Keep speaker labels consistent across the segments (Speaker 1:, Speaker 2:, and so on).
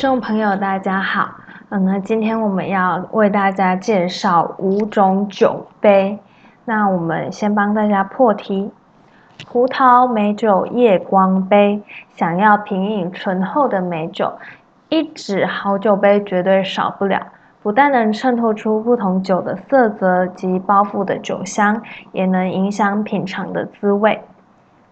Speaker 1: 众朋友，大家好。嗯，那今天我们要为大家介绍五种酒杯。那我们先帮大家破题：葡萄美酒夜光杯。想要品饮醇厚的美酒，一指好酒杯绝对少不了。不但能衬托出不同酒的色泽及包覆的酒香，也能影响品尝的滋味。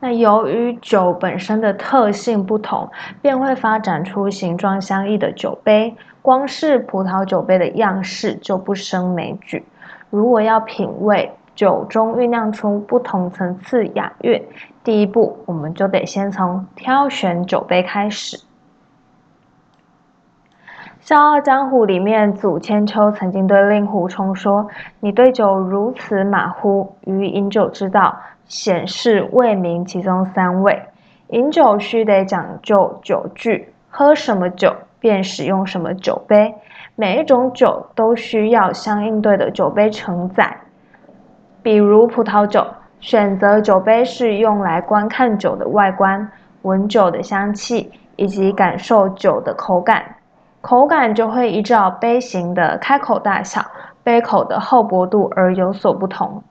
Speaker 1: 那由于酒本身的特性不同，便会发展出形状相异的酒杯。光是葡萄酒杯的样式就不胜枚举。如果要品味酒中酝酿出不同层次雅韵，第一步我们就得先从挑选酒杯开始。《笑傲江湖》里面，祖千秋曾经对令狐冲说：“你对酒如此马虎，于饮酒之道。”显示未明其中三位，饮酒须得讲究酒具，喝什么酒便使用什么酒杯，每一种酒都需要相应对的酒杯承载。比如葡萄酒，选择酒杯是用来观看酒的外观、闻酒的香气以及感受酒的口感，口感就会依照杯型的开口大小、杯口的厚薄度而有所不同。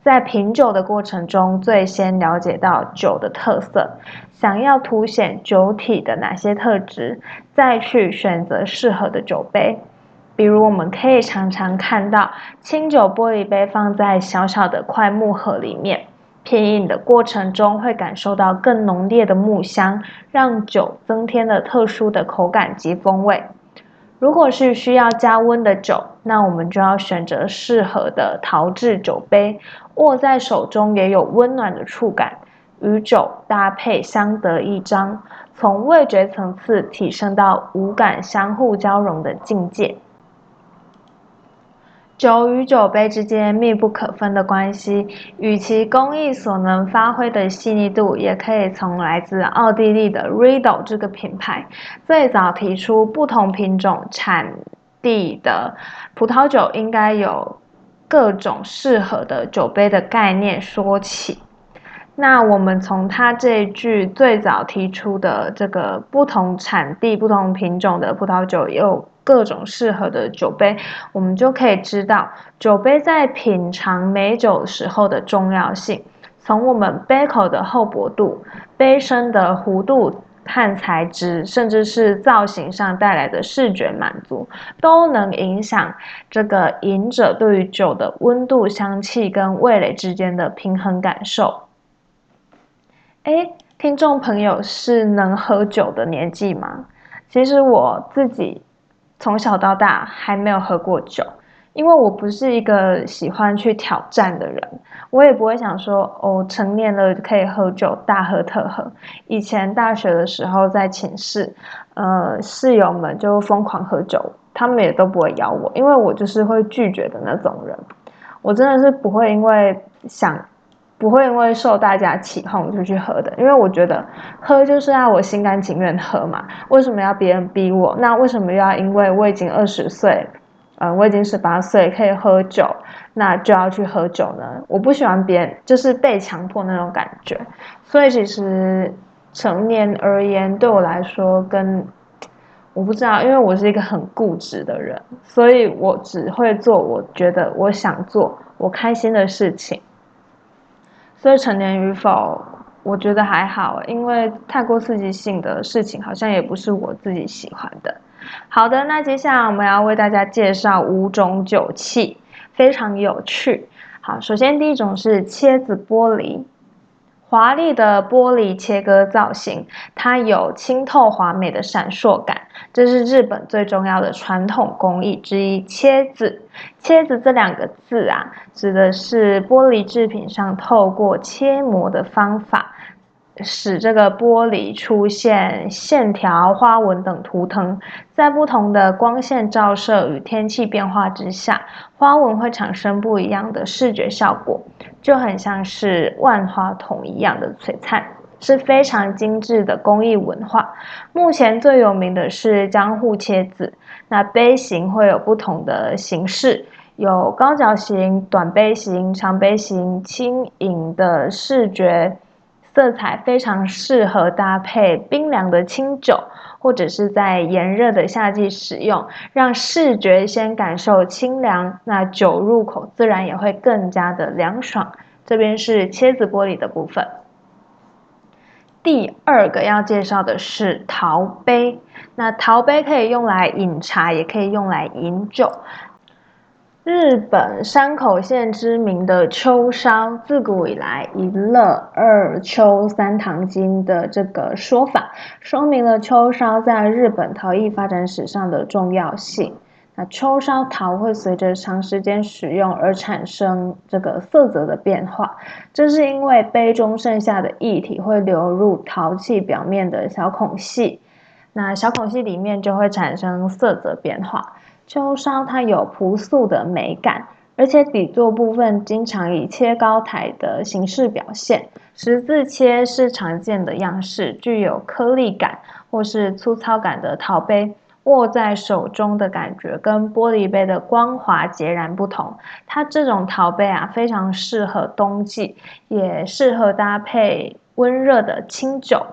Speaker 1: 在品酒的过程中，最先了解到酒的特色，想要凸显酒体的哪些特质，再去选择适合的酒杯。比如，我们可以常常看到清酒玻璃杯放在小小的块木盒里面，品饮的过程中会感受到更浓烈的木香，让酒增添了特殊的口感及风味。如果是需要加温的酒，那我们就要选择适合的陶制酒杯，握在手中也有温暖的触感，与酒搭配相得益彰，从味觉层次提升到五感相互交融的境界。酒与酒杯之间密不可分的关系，与其工艺所能发挥的细腻度，也可以从来自奥地利的 Riedel 这个品牌最早提出不同品种产地的葡萄酒应该有各种适合的酒杯的概念说起。那我们从他这句最早提出的这个不同产地、不同品种的葡萄酒也有。各种适合的酒杯，我们就可以知道酒杯在品尝美酒时候的重要性。从我们杯口的厚薄度、杯身的弧度和材质，甚至是造型上带来的视觉满足，都能影响这个饮者对于酒的温度、香气跟味蕾之间的平衡感受。哎，听众朋友是能喝酒的年纪吗？其实我自己。从小到大还没有喝过酒，因为我不是一个喜欢去挑战的人，我也不会想说哦，成年了可以喝酒，大喝特喝。以前大学的时候在寝室，呃，室友们就疯狂喝酒，他们也都不会邀我，因为我就是会拒绝的那种人。我真的是不会因为想。不会因为受大家起哄就去喝的，因为我觉得喝就是要我心甘情愿喝嘛。为什么要别人逼我？那为什么又要因为我已经二十岁，呃，我已经十八岁可以喝酒，那就要去喝酒呢？我不喜欢别人就是被强迫那种感觉。所以其实成年而言，对我来说，跟我不知道，因为我是一个很固执的人，所以我只会做我觉得我想做、我开心的事情。所以成年与否，我觉得还好，因为太过刺激性的事情好像也不是我自己喜欢的。好的，那接下来我们要为大家介绍五种酒器，非常有趣。好，首先第一种是切子玻璃。华丽的玻璃切割造型，它有清透华美的闪烁感，这是日本最重要的传统工艺之一。切子，切子这两个字啊，指的是玻璃制品上透过切磨的方法。使这个玻璃出现线条、花纹等图腾，在不同的光线照射与天气变化之下，花纹会产生不一样的视觉效果，就很像是万花筒一样的璀璨，是非常精致的工艺文化。目前最有名的是江户切子，那杯型会有不同的形式，有高脚型、短杯型、长杯型，轻盈的视觉。色彩非常适合搭配冰凉的清酒，或者是在炎热的夏季使用，让视觉先感受清凉，那酒入口自然也会更加的凉爽。这边是切子玻璃的部分。第二个要介绍的是陶杯，那陶杯可以用来饮茶，也可以用来饮酒。日本山口县知名的秋烧，自古以来一乐二秋三堂金的这个说法，说明了秋烧在日本陶艺发展史上的重要性。那秋烧陶会随着长时间使用而产生这个色泽的变化，这是因为杯中剩下的液体会流入陶器表面的小孔隙，那小孔隙里面就会产生色泽变化。秋烧它有朴素的美感，而且底座部分经常以切高台的形式表现，十字切是常见的样式，具有颗粒感或是粗糙感的陶杯。握在手中的感觉跟玻璃杯的光滑截然不同。它这种陶杯啊，非常适合冬季，也适合搭配温热的清酒。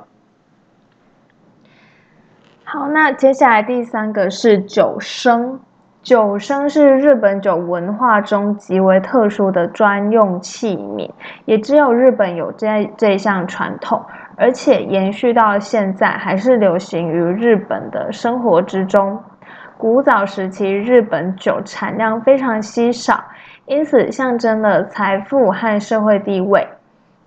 Speaker 1: 好，那接下来第三个是酒生。酒生是日本酒文化中极为特殊的专用器皿，也只有日本有这这项传统。而且延续到现在，还是流行于日本的生活之中。古早时期，日本酒产量非常稀少，因此象征了财富和社会地位。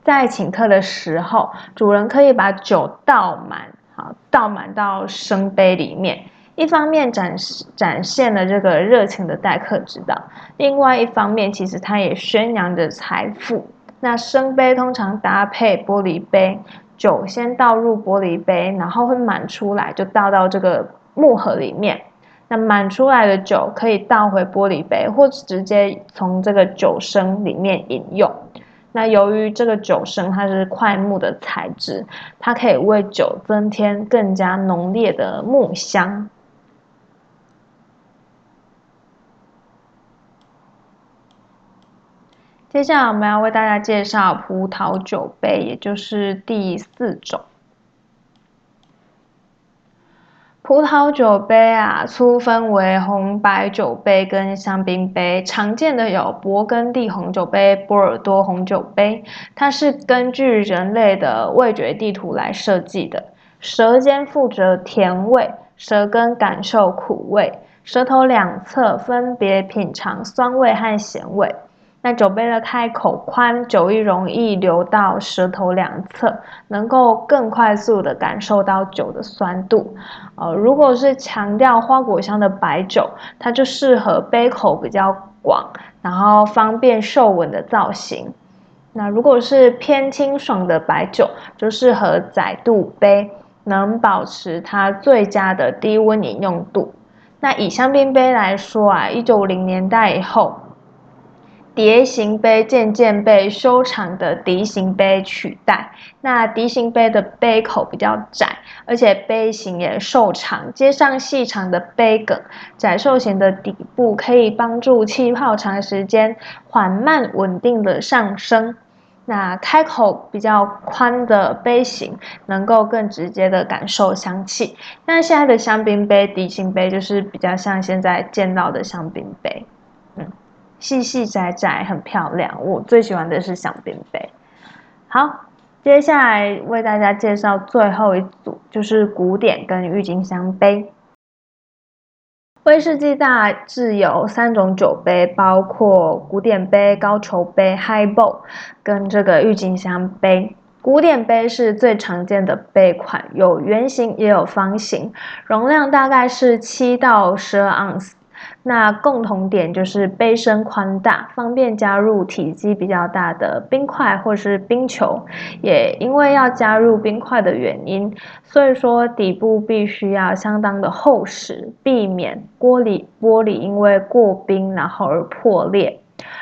Speaker 1: 在请客的时候，主人可以把酒倒满，好倒满到生杯里面，一方面展示展现了这个热情的待客之道，另外一方面，其实它也宣扬着财富。那生杯通常搭配玻璃杯。酒先倒入玻璃杯，然后会满出来，就倒到这个木盒里面。那满出来的酒可以倒回玻璃杯，或直接从这个酒生里面饮用。那由于这个酒生它是块木的材质，它可以为酒增添更加浓烈的木香。接下来我们要为大家介绍葡萄酒杯，也就是第四种。葡萄酒杯啊，粗分为红白酒杯跟香槟杯。常见的有勃艮第红酒杯、波尔多红酒杯。它是根据人类的味觉地图来设计的。舌尖负责甜味，舌根感受苦味，舌头两侧分别品尝酸味和咸味。那酒杯的开口宽，酒液容易流到舌头两侧，能够更快速的感受到酒的酸度。呃，如果是强调花果香的白酒，它就适合杯口比较广，然后方便嗅闻的造型。那如果是偏清爽的白酒，就适合窄度杯，能保持它最佳的低温饮用度。那以香槟杯来说啊，一九五零年代以后。蝶形杯渐渐被修长的笛形杯取代。那笛形杯的杯口比较窄，而且杯型也瘦长，接上细长的杯梗，窄瘦型的底部可以帮助气泡长时间缓慢稳定的上升。那开口比较宽的杯型，能够更直接的感受香气。那现在的香槟杯、笛形杯就是比较像现在见到的香槟杯。细细窄窄，很漂亮。我最喜欢的是香槟杯。好，接下来为大家介绍最后一组，就是古典跟郁金香杯。威士忌大致有三种酒杯，包括古典杯、高球杯 （Highball） 跟这个郁金香杯。古典杯是最常见的杯款，有圆形也有方形，容量大概是七到十二盎司。那共同点就是杯身宽大，方便加入体积比较大的冰块或是冰球。也因为要加入冰块的原因，所以说底部必须要相当的厚实，避免玻璃玻璃因为过冰然后而破裂。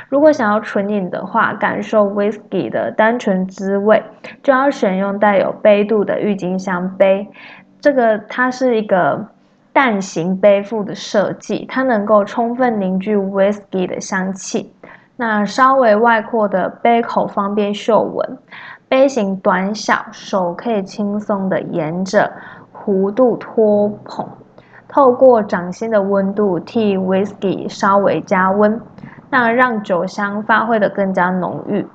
Speaker 1: 如果想要纯饮的话，感受 whisky 的单纯滋味，就要选用带有杯度的郁金香杯。这个它是一个。蛋形杯腹的设计，它能够充分凝聚 whisky 的香气。那稍微外扩的杯口方便嗅闻，杯型短小，手可以轻松的沿着弧度托捧，透过掌心的温度替 whisky 稍微加温，那让酒香发挥的更加浓郁。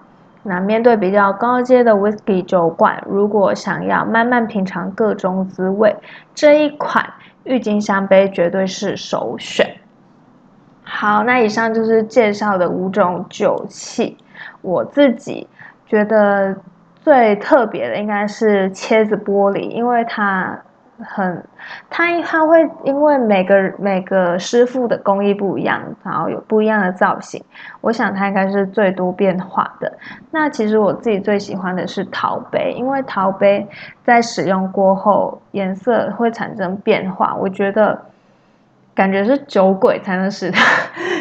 Speaker 1: 那面对比较高阶的 whisky 酒馆，如果想要慢慢品尝各种滋味，这一款郁金香杯绝对是首选。好，那以上就是介绍的五种酒器，我自己觉得最特别的应该是切子玻璃，因为它。很，它它会因为每个每个师傅的工艺不一样，然后有不一样的造型。我想它应该是最多变化的。那其实我自己最喜欢的是陶杯，因为陶杯在使用过后颜色会产生变化。我觉得感觉是酒鬼才能使它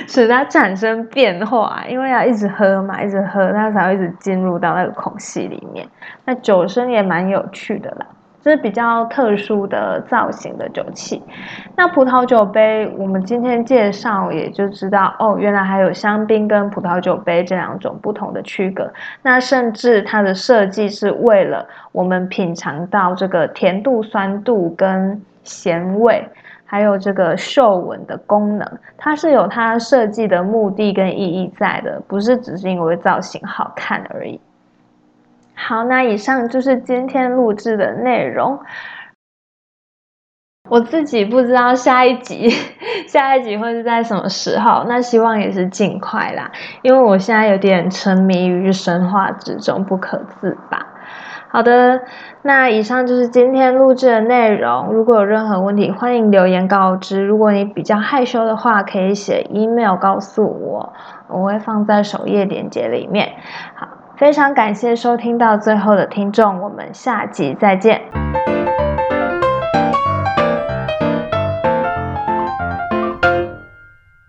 Speaker 1: 使它产生变化，因为要一直喝嘛，一直喝它才会一直进入到那个孔隙里面。那酒声也蛮有趣的啦。这是比较特殊的造型的酒器。那葡萄酒杯，我们今天介绍也就知道哦，原来还有香槟跟葡萄酒杯这两种不同的区隔。那甚至它的设计是为了我们品尝到这个甜度、酸度跟咸味，还有这个嗅闻的功能，它是有它设计的目的跟意义在的，不是只是因为造型好看而已。好，那以上就是今天录制的内容。我自己不知道下一集，下一集会是在什么时候？那希望也是尽快啦，因为我现在有点沉迷于神话之中，不可自拔。好的，那以上就是今天录制的内容。如果有任何问题，欢迎留言告知。如果你比较害羞的话，可以写 email 告诉我，我会放在首页链接里面。好。非常感谢收听到最后的听众，我们下集再见。